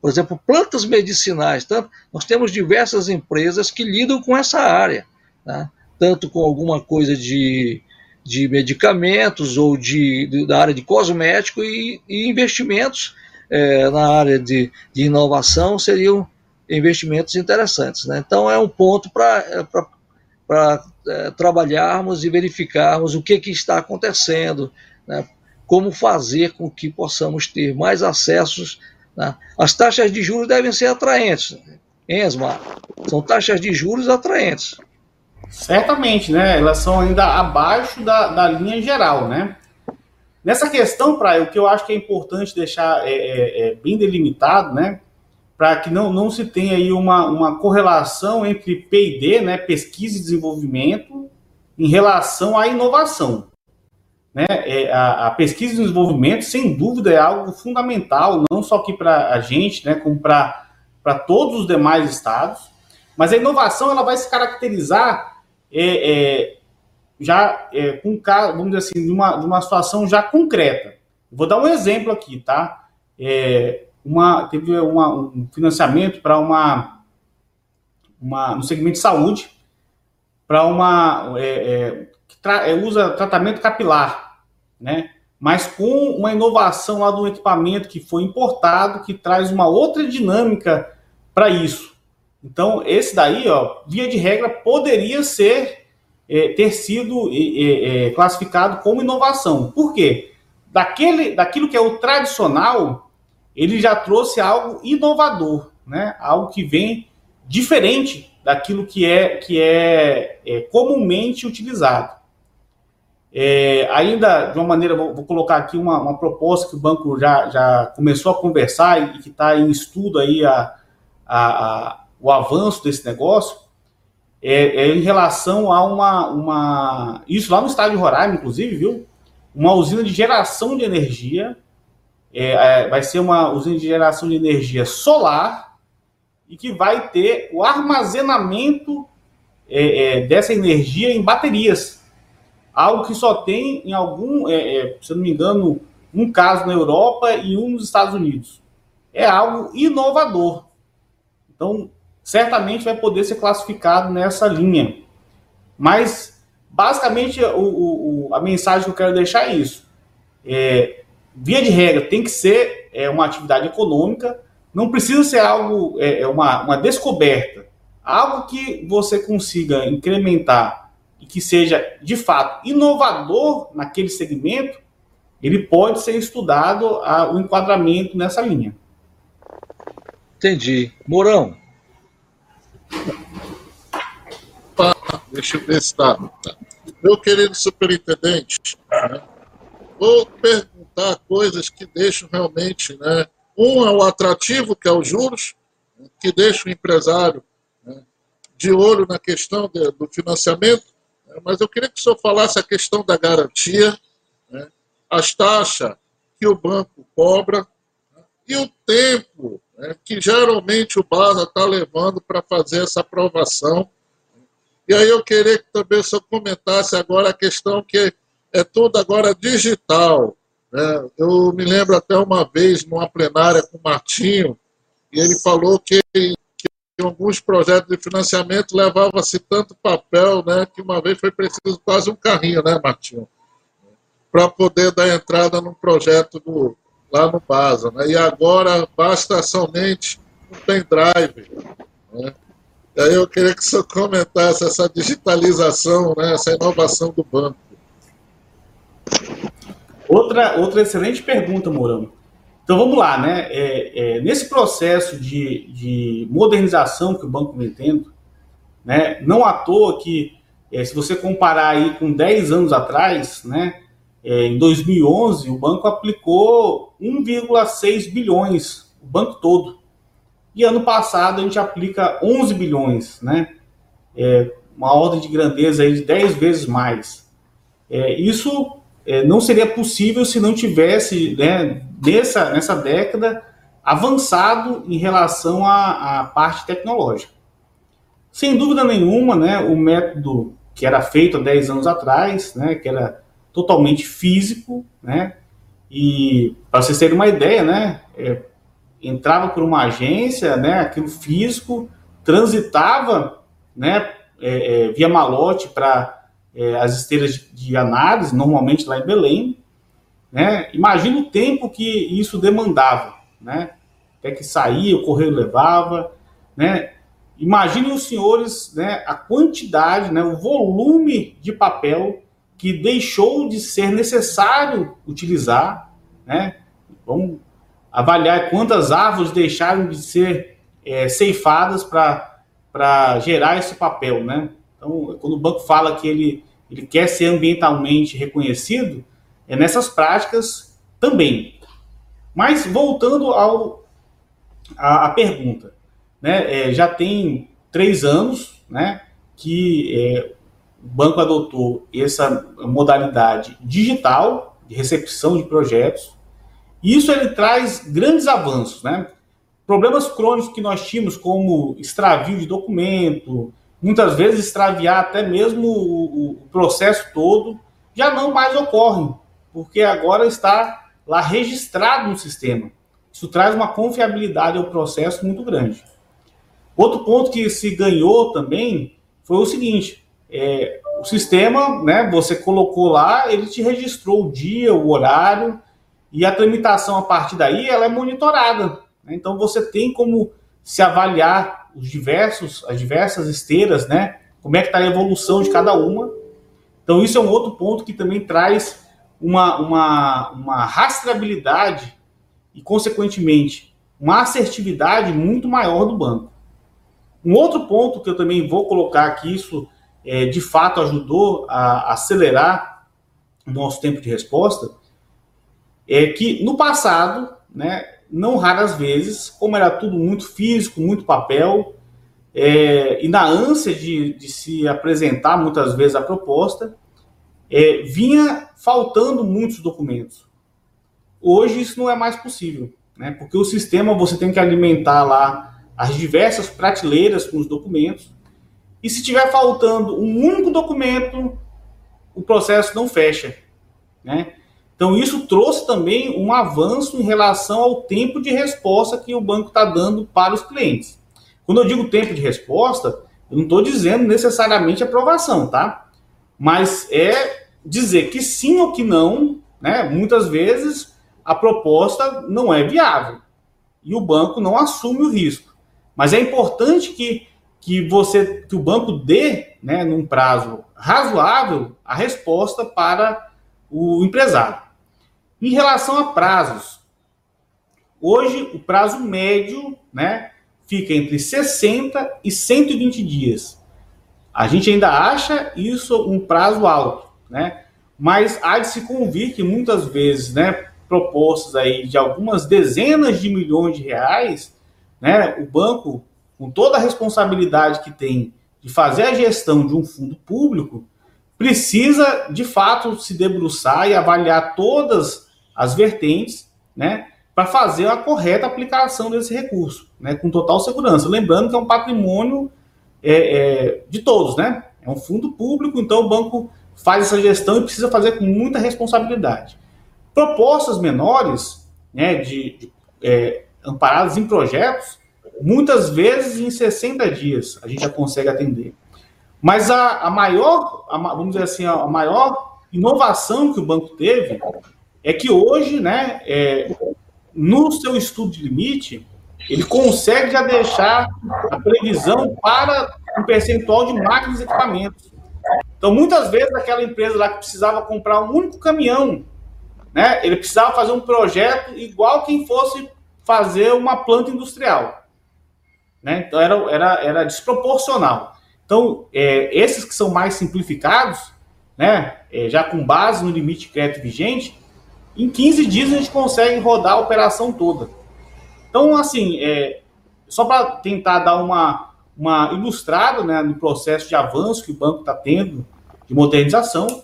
Por exemplo, plantas medicinais. Tanto, nós temos diversas empresas que lidam com essa área, né? tanto com alguma coisa de, de medicamentos ou de, de da área de cosmético e, e investimentos é, na área de, de, inovação seriam investimentos interessantes. Né? Então, é um ponto para é, trabalharmos e verificarmos o que, que está acontecendo, né? como fazer com que possamos ter mais acessos né? As taxas de juros devem ser atraentes, hein? São taxas de juros atraentes. Certamente, né? Elas são ainda abaixo da, da linha geral, né? Nessa questão, Praia, o que eu acho que é importante deixar é, é, é bem delimitado, né? Para que não, não se tenha aí uma, uma correlação entre PD, né, pesquisa e desenvolvimento, em relação à inovação. Né? É, a, a, pesquisa e desenvolvimento, sem dúvida, é algo fundamental, não só aqui para a gente, né, como para todos os demais estados. Mas a inovação ela vai se caracterizar é, é, já é, com vamos dizer assim, de uma, de uma situação já concreta. Vou dar um exemplo aqui, tá? É, uma, teve uma, um financiamento para uma, uma no segmento de saúde para uma é, que tra, usa tratamento capilar né? Mas com uma inovação lá do equipamento que foi importado, que traz uma outra dinâmica para isso. Então, esse daí, ó, via de regra, poderia ser é, ter sido é, é, classificado como inovação. Por quê? Daquele, daquilo que é o tradicional, ele já trouxe algo inovador, né? Algo que vem diferente daquilo que é, que é, é comumente utilizado. É, ainda, de uma maneira, vou, vou colocar aqui uma, uma, proposta que o banco já, já começou a conversar e que está em estudo aí a, a, a, o avanço desse negócio, é, é, em relação a uma, uma. Isso lá no estado de Roraima, inclusive, viu? Uma usina de geração de energia. É, é vai ser uma usina de geração de energia solar e que vai ter o armazenamento é, é, dessa energia em baterias algo que só tem em algum, é, é, se eu não me engano, um caso na Europa e um nos Estados Unidos. É algo inovador. Então, certamente vai poder ser classificado nessa linha. Mas, basicamente, o, o, a mensagem que eu quero deixar é isso. É, via de regra, tem que ser é, uma atividade econômica, não precisa ser algo, é, é uma, uma descoberta. Algo que você consiga incrementar e que seja de fato inovador naquele segmento, ele pode ser estudado a, o enquadramento nessa linha. Entendi. Mourão. deixa eu ver se está. Meu querido superintendente, né, vou perguntar coisas que deixam realmente. Né, um é o atrativo, que é os juros, que deixa o empresário né, de olho na questão de, do financiamento mas eu queria que o senhor falasse a questão da garantia, né, as taxas que o banco cobra né, e o tempo né, que geralmente o BASA está levando para fazer essa aprovação. E aí eu queria que também o senhor comentasse agora a questão que é tudo agora digital. Né? Eu me lembro até uma vez numa plenária com o Martinho, e ele falou que em alguns projetos de financiamento levava-se tanto papel, né, que uma vez foi preciso quase um carrinho, né, Martinho, para poder dar entrada num projeto do, lá no BASA. Né? E agora basta somente um pendrive. Né? E aí eu queria que senhor comentasse essa digitalização, né, essa inovação do banco. Outra, outra excelente pergunta, Mourão. Então vamos lá, né? É, é, nesse processo de, de, modernização que o banco vem tendo, né? Não à toa que, é, se você comparar aí com 10 anos atrás, né? É, em 2011, o banco aplicou 1,6 bilhões, o banco todo. E ano passado a gente aplica 11 bilhões, né? É, uma ordem de grandeza aí de 10 vezes mais. É, isso é, não seria possível se não tivesse, né, nessa, nessa década, avançado em relação à, à parte tecnológica. Sem dúvida nenhuma, né, o método que era feito há 10 anos atrás, né, que era totalmente físico, né, e para vocês terem uma ideia, né, é, entrava por uma agência, né, aquilo físico, transitava, né, é, é, via malote para é, as esteiras de, de, análise, normalmente lá em Belém, né? Imagina o tempo que isso demandava, né? Até que saía, o correio levava, né? Imaginem os senhores, né, a quantidade, né, o volume de papel que deixou de ser necessário utilizar, né? Vamos avaliar quantas árvores deixaram de ser é, ceifadas para gerar esse papel, né? Então, quando o banco fala que ele, ele quer ser ambientalmente reconhecido, é nessas práticas também. Mas voltando ao a, a pergunta, né? É, já tem três anos, né? Que é, o banco adotou essa modalidade digital de recepção de projetos. Isso ele traz grandes avanços, né? Problemas crônicos que nós tínhamos, como extravio de documento, muitas vezes extraviar até mesmo o, o processo todo, já não mais ocorrem, porque agora está lá registrado no sistema. Isso traz uma confiabilidade ao processo muito grande. Outro ponto que se ganhou também foi o seguinte: é, o sistema, né, você colocou lá, ele te registrou o dia, o horário, e a tramitação a partir daí ela é monitorada. Né? Então você tem como se avaliar os diversos, as diversas esteiras, né? Como é que está a evolução de cada uma. Então isso é um outro ponto que também traz uma, uma, uma rastreabilidade e, consequentemente, uma assertividade muito maior do banco. Um outro ponto que eu também vou colocar aqui, isso é, de fato ajudou a acelerar o nosso tempo de resposta, é que no passado, né, não raras vezes, como era tudo muito físico, muito papel, é, e na ânsia de, de, se apresentar muitas vezes a proposta, é, vinha faltando muitos documentos. Hoje isso não é mais possível, né? porque o sistema você tem que alimentar lá as diversas prateleiras com os documentos, e se tiver faltando um único documento, o processo não fecha. Né? Então, isso trouxe também um avanço em relação ao tempo de resposta que o banco está dando para os clientes. Quando eu digo tempo de resposta, eu não estou dizendo necessariamente aprovação, tá? Mas é dizer que sim ou que não, né? Muitas vezes a proposta não é viável e o banco não assume o risco. Mas é importante que, que você que o banco dê, né, num prazo razoável, a resposta para o empresário. Em relação a prazos, hoje o prazo médio, né, fica entre 60 e 120 dias. A gente ainda acha isso um prazo alto, né? Mas há de se convir que muitas vezes, né, propostas aí de algumas dezenas de milhões de reais, né, o banco, com toda a responsabilidade que tem de fazer a gestão de um fundo público, precisa de fato se debruçar e avaliar todas as vertentes, né, para fazer a correta aplicação desse recurso, né, com total segurança. Lembrando que é um patrimônio é, é, de todos, né? É um fundo público, então o banco faz essa gestão e precisa fazer com muita responsabilidade. Propostas menores, né, de, de é, amparadas em projetos, muitas vezes em 60 dias a gente já consegue atender. Mas a, a maior, a, vamos dizer assim, a maior inovação que o banco teve é que hoje, né, é, no seu estudo de limite, ele consegue já deixar a previsão para um percentual de máquinas e equipamentos. Então, muitas vezes, aquela empresa lá que precisava comprar um único caminhão, né, ele precisava fazer um projeto igual quem fosse fazer uma planta industrial. Né? Então, era, era, era desproporcional. Então, é, esses que são mais simplificados, né, é, já com base no limite de crédito vigente, em 15 dias a gente consegue rodar a operação toda. Então, assim, é, só para tentar dar uma, uma ilustrada né, no processo de avanço que o banco está tendo de modernização.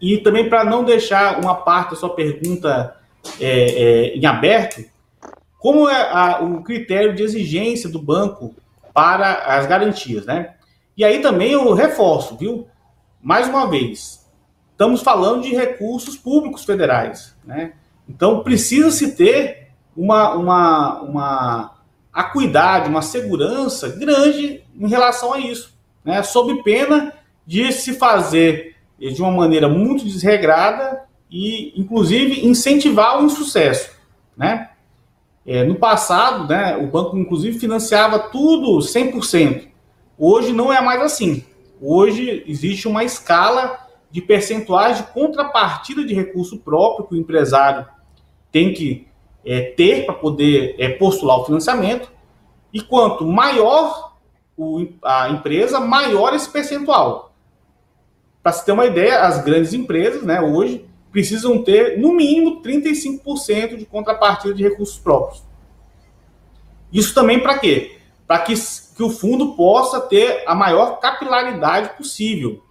E também para não deixar uma parte da sua pergunta é, é, em aberto, como é a, o critério de exigência do banco para as garantias, né? E aí também eu reforço, viu? Mais uma vez, estamos falando de recursos públicos federais, né? Então precisa se ter uma, uma, uma acuidade, uma segurança grande em relação a isso, né? Sob pena de se fazer de uma maneira muito desregrada e, inclusive, incentivar o insucesso, né? É, no passado, né, o banco, inclusive, financiava tudo 100%. Hoje não é mais assim. Hoje existe uma escala de percentuais de contrapartida de recurso próprio que o empresário tem que é, ter para poder é, postular o financiamento. E quanto maior o, a empresa, maior esse percentual. Para se ter uma ideia, as grandes empresas, né, hoje, precisam ter, no mínimo, 35% de contrapartida de recursos próprios. Isso também para quê? Para que, que o fundo possa ter a maior capilaridade possível.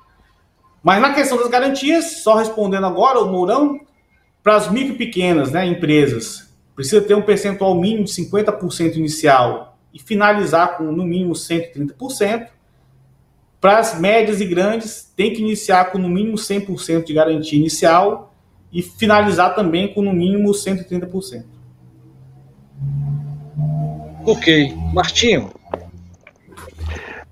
Mas na questão das garantias, só respondendo agora, o Mourão, para as micro e pequenas né, empresas, precisa ter um percentual mínimo de 50% inicial e finalizar com no mínimo 130%. Para as médias e grandes, tem que iniciar com no mínimo 100% de garantia inicial e finalizar também com no mínimo 130%. Ok. Martinho.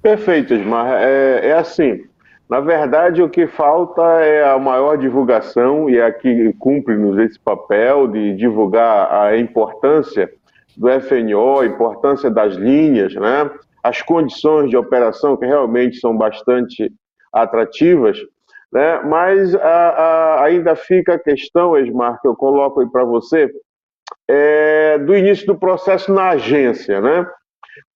Perfeito, Esmar. É, é assim. Na verdade, o que falta é a maior divulgação, e aqui cumpre-nos esse papel de divulgar a importância do FNO, a importância das linhas, né? as condições de operação que realmente são bastante atrativas, né? mas a, a, ainda fica a questão, Esmar, que eu coloco aí para você, é, do início do processo na agência. Né?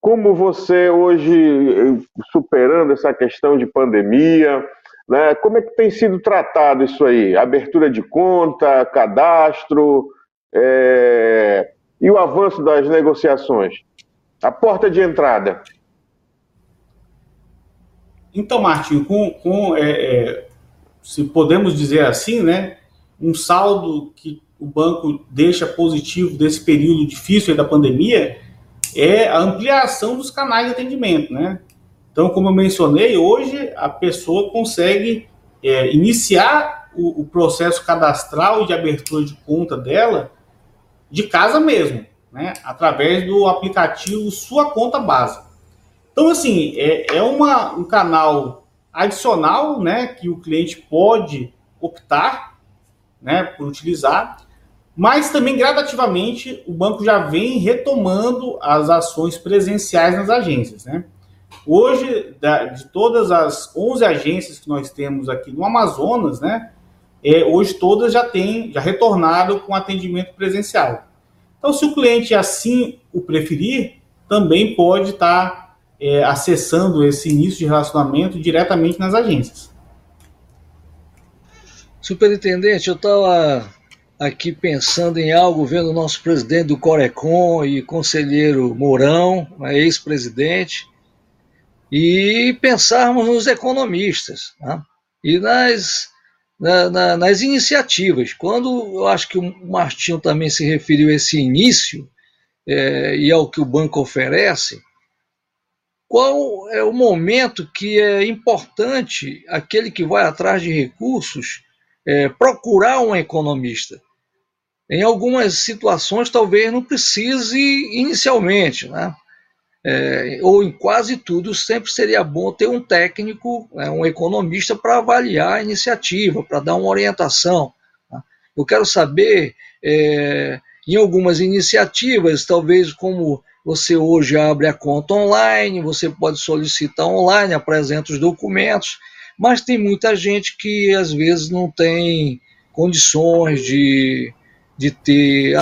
Como você hoje, superando essa questão de pandemia, né, como é que tem sido tratado isso aí? Abertura de conta, cadastro é, e o avanço das negociações? A porta de entrada. Então, Martinho, com, com é, é, se podemos dizer assim, né, um saldo que o banco deixa positivo desse período difícil da pandemia é a ampliação dos canais de atendimento, né? Então, como eu mencionei, hoje a pessoa consegue é, iniciar o, o, processo cadastral de abertura de conta dela de casa mesmo, né? Através do aplicativo Sua Conta Base. Então, assim, é, é uma, um canal adicional, né? Que o cliente pode optar, né? Por utilizar mas também gradativamente o banco já vem retomando as ações presenciais nas agências. Né? Hoje, de todas as 11 agências que nós temos aqui no Amazonas, né, é, hoje todas já têm, já retornaram com atendimento presencial. Então, se o cliente assim o preferir, também pode estar é, acessando esse início de relacionamento diretamente nas agências. Superintendente, eu estava aqui pensando em algo, vendo o nosso presidente do Corecon e conselheiro Mourão, ex-presidente, e pensarmos nos economistas né? e nas, na, na, nas iniciativas. Quando eu acho que o Martinho também se referiu a esse início é, e ao que o banco oferece, qual é o momento que é importante aquele que vai atrás de recursos é, procurar um economista. Em algumas situações, talvez não precise inicialmente, né? É, ou em quase tudo, sempre seria bom ter um técnico, né, um economista, para avaliar a iniciativa, para dar uma orientação. Né? Eu quero saber, é, em algumas iniciativas, talvez como você hoje abre a conta online, você pode solicitar online, apresenta os documentos, mas tem muita gente que às vezes não tem condições de, de ter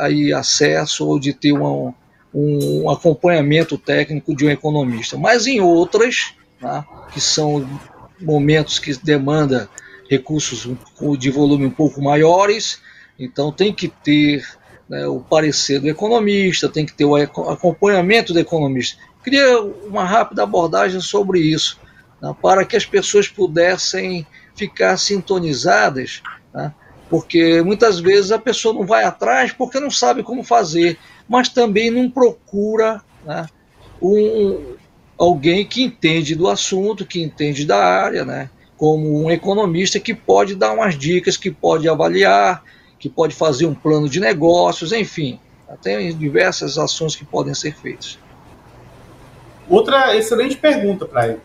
aí acesso ou de ter uma, um acompanhamento técnico de um economista. Mas em outras, né, que são momentos que demanda recursos de volume um pouco maiores, então tem que ter né, o parecer do economista, tem que ter o acompanhamento do economista. Queria uma rápida abordagem sobre isso, para que as pessoas pudessem ficar sintonizadas, né, porque muitas vezes a pessoa não vai atrás porque não sabe como fazer, mas também não procura né, um, alguém que entende do assunto, que entende da área, né, como um economista que pode dar umas dicas, que pode avaliar, que pode fazer um plano de negócios, enfim, tem diversas ações que podem ser feitas. Outra excelente pergunta para ele.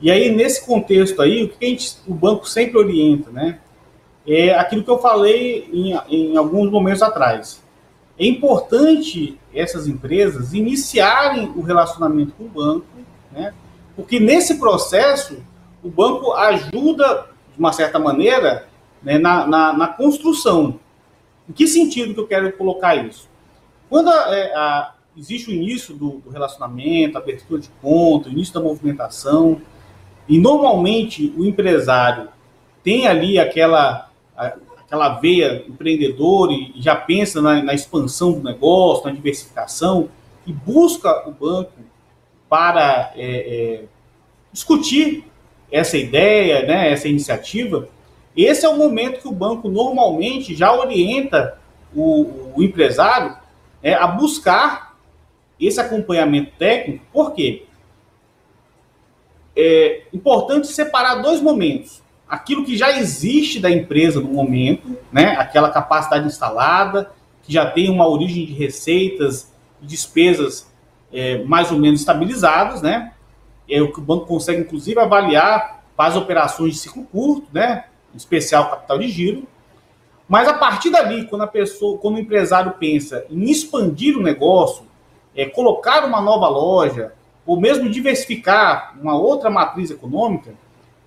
E aí, nesse contexto aí, o que a gente, o banco sempre orienta, né? É aquilo que eu falei em, em alguns momentos atrás. É importante essas empresas iniciarem o relacionamento com o banco, né? Porque nesse processo, o banco ajuda, de uma certa maneira, né, na, na, na construção. Em que sentido que eu quero colocar isso? Quando a, é, a, existe o início do, do relacionamento, abertura de conta, início da movimentação, e normalmente o empresário tem ali aquela, aquela veia empreendedora e já pensa na, na expansão do negócio, na diversificação, e busca o banco para é, é, discutir essa ideia, né, essa iniciativa, esse é o momento que o banco normalmente já orienta o, o empresário é, a buscar esse acompanhamento técnico, por quê? É importante separar dois momentos. Aquilo que já existe da empresa no momento, né, aquela capacidade instalada, que já tem uma origem de receitas e despesas é, mais ou menos estabilizadas, né? É o que o banco consegue, inclusive, avaliar para as operações de ciclo curto, né? Em especial capital de giro. Mas a partir dali, quando a pessoa, quando o empresário pensa em expandir o negócio, é, colocar uma nova loja, ou mesmo diversificar uma outra matriz econômica,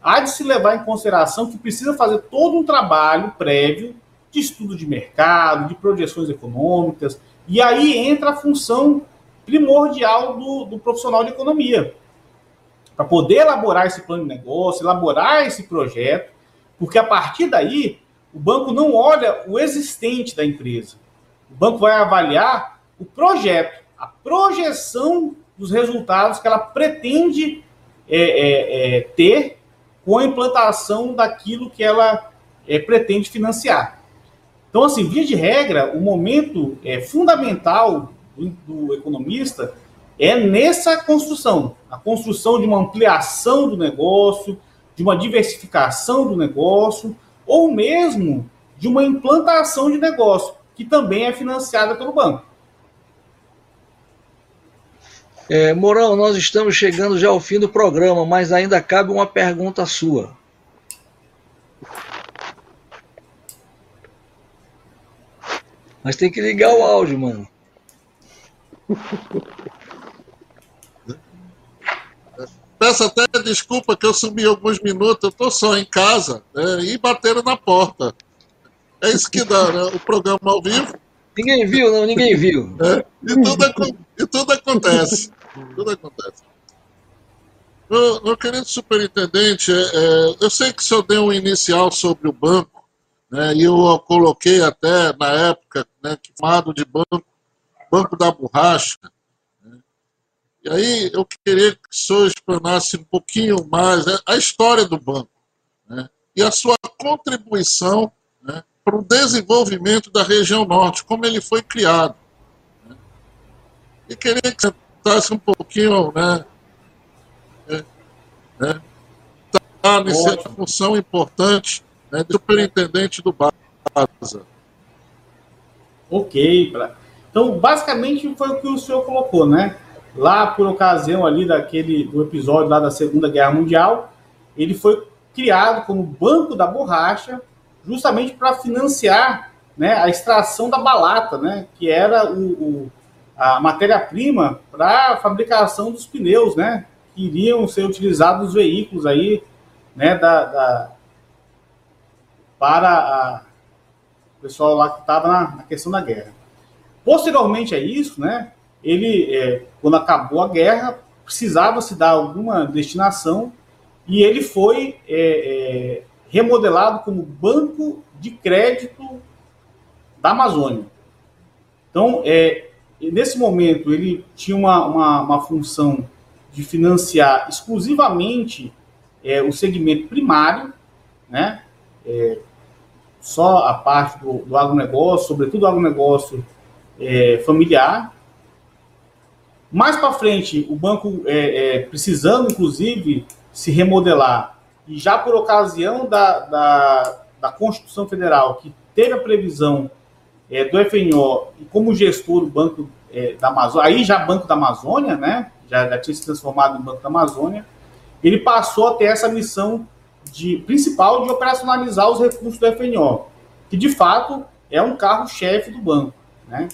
há de se levar em consideração que precisa fazer todo um trabalho prévio de estudo de mercado, de projeções econômicas, e aí entra a função primordial do, do profissional de economia, para poder elaborar esse plano de negócio, elaborar esse projeto, porque a partir daí o banco não olha o existente da empresa. O banco vai avaliar o projeto, a projeção dos resultados que ela pretende é, é, é, ter com a implantação daquilo que ela é, pretende financiar. Então, assim, via de regra, o momento é, fundamental do, do economista é nessa construção, a construção de uma ampliação do negócio, de uma diversificação do negócio, ou mesmo de uma implantação de negócio, que também é financiada pelo banco. É, Morão, nós estamos chegando já ao fim do programa, mas ainda cabe uma pergunta sua. Mas tem que ligar o áudio, mano. Peço até desculpa que eu sumi alguns minutos, eu estou só em casa né, e bateram na porta. É isso que dá, né? O programa ao vivo. Ninguém viu, não, ninguém viu. É, e, tudo, e tudo acontece. Tudo acontece. Meu, querido superintendente, é, é, eu sei que o senhor deu um inicial sobre o banco, né, e eu coloquei até na época, né, chamado de banco, banco da borracha, e aí eu queria que o senhor explanasse um pouquinho mais né, a história do banco né, e a sua contribuição né, para o desenvolvimento da região norte, como ele foi criado. E queria que você contasse um pouquinho, né, né, né tá nessa função importante né, de superintendente do BASA. Ok, então basicamente foi o que o senhor colocou, né? lá por ocasião ali daquele do episódio lá da Segunda Guerra Mundial, ele foi criado como Banco da Borracha, justamente para financiar né, a extração da balata, né, que era o, o a matéria-prima para a fabricação dos pneus, né, que iriam ser utilizados nos veículos aí, né, da, da para a, o pessoal lá que estava na, na questão da guerra. Posteriormente a isso, né, ele, é, quando acabou a guerra, precisava se dar alguma destinação e ele foi é, é, remodelado como Banco de Crédito da Amazônia. Então, é, nesse momento, ele tinha uma, uma, uma função de financiar exclusivamente é, o segmento primário, né? É, só a parte do, do agronegócio, sobretudo o agronegócio é, familiar. Mais para frente, o banco é, é, precisando, inclusive, se remodelar, e já por ocasião da, da, da Constituição Federal, que teve a previsão é, do FNO e como gestor do Banco é, da Amazônia, aí já Banco da Amazônia, né? Já, já tinha se transformado em Banco da Amazônia, ele passou a ter essa missão de, principal de operacionalizar os recursos do FNO, que de fato é um carro-chefe do banco. Né?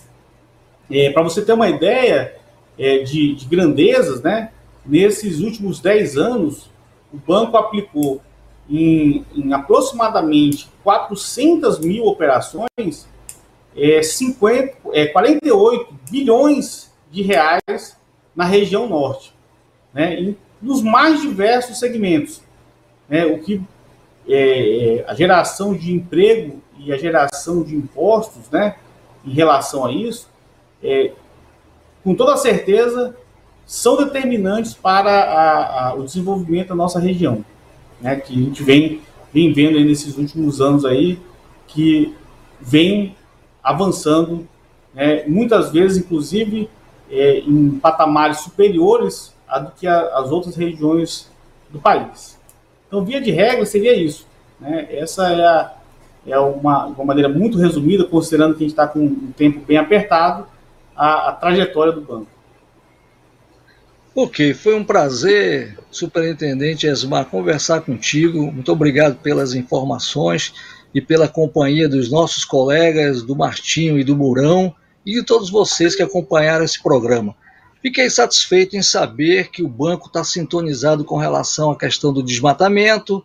É, Para você ter uma ideia é, de, de grandezas, né? nesses últimos 10 anos, o banco aplicou em, em aproximadamente 400 mil operações é, 50, é, 48 bilhões de reais na região norte, né, em, nos mais diversos segmentos. Né, o que é, é, a geração de emprego e a geração de impostos né, em relação a isso, é, com toda certeza, são determinantes para a, a, o desenvolvimento da nossa região, né, que a gente vem, vem vendo nesses últimos anos aí, que vem avançando, né, muitas vezes, inclusive, é, em patamares superiores a do que a, as outras regiões do país. Então, via de regra, seria isso. Né? Essa é, a, é uma, uma maneira muito resumida, considerando que a gente está com um tempo bem apertado, a, a trajetória do banco. Ok, foi um prazer, Superintendente Esmar, conversar contigo. Muito obrigado pelas informações e pela companhia dos nossos colegas, do Martinho e do Mourão, e de todos vocês que acompanharam esse programa. Fiquei satisfeito em saber que o banco está sintonizado com relação à questão do desmatamento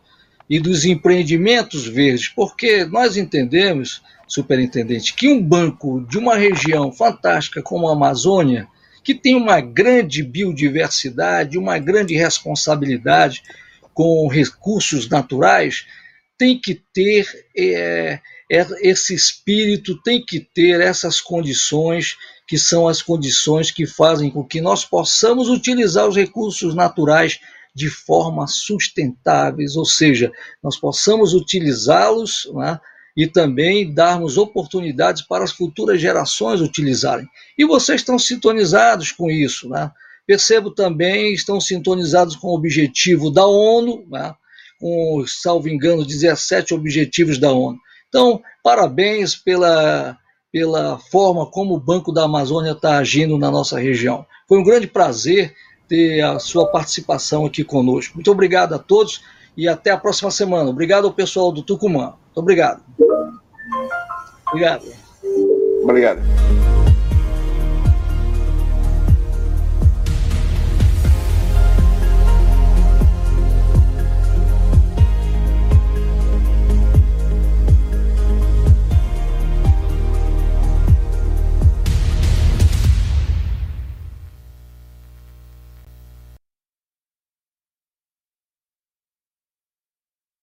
e dos empreendimentos verdes, porque nós entendemos, superintendente, que um banco de uma região fantástica como a Amazônia que tem uma grande biodiversidade, uma grande responsabilidade com recursos naturais, tem que ter é, é, esse espírito, tem que ter essas condições, que são as condições que fazem com que nós possamos utilizar os recursos naturais de forma sustentáveis, ou seja, nós possamos utilizá-los né, e também darmos oportunidades para as futuras gerações utilizarem. E vocês estão sintonizados com isso, né? Percebo também estão sintonizados com o objetivo da ONU, né? Com, salvo engano, 17 objetivos da ONU. Então, parabéns pela, pela forma como o Banco da Amazônia está agindo na nossa região. Foi um grande prazer ter a sua participação aqui conosco. Muito obrigado a todos e até a próxima semana. Obrigado ao pessoal do Tucumã. Muito obrigado. Obrigado. Obrigado.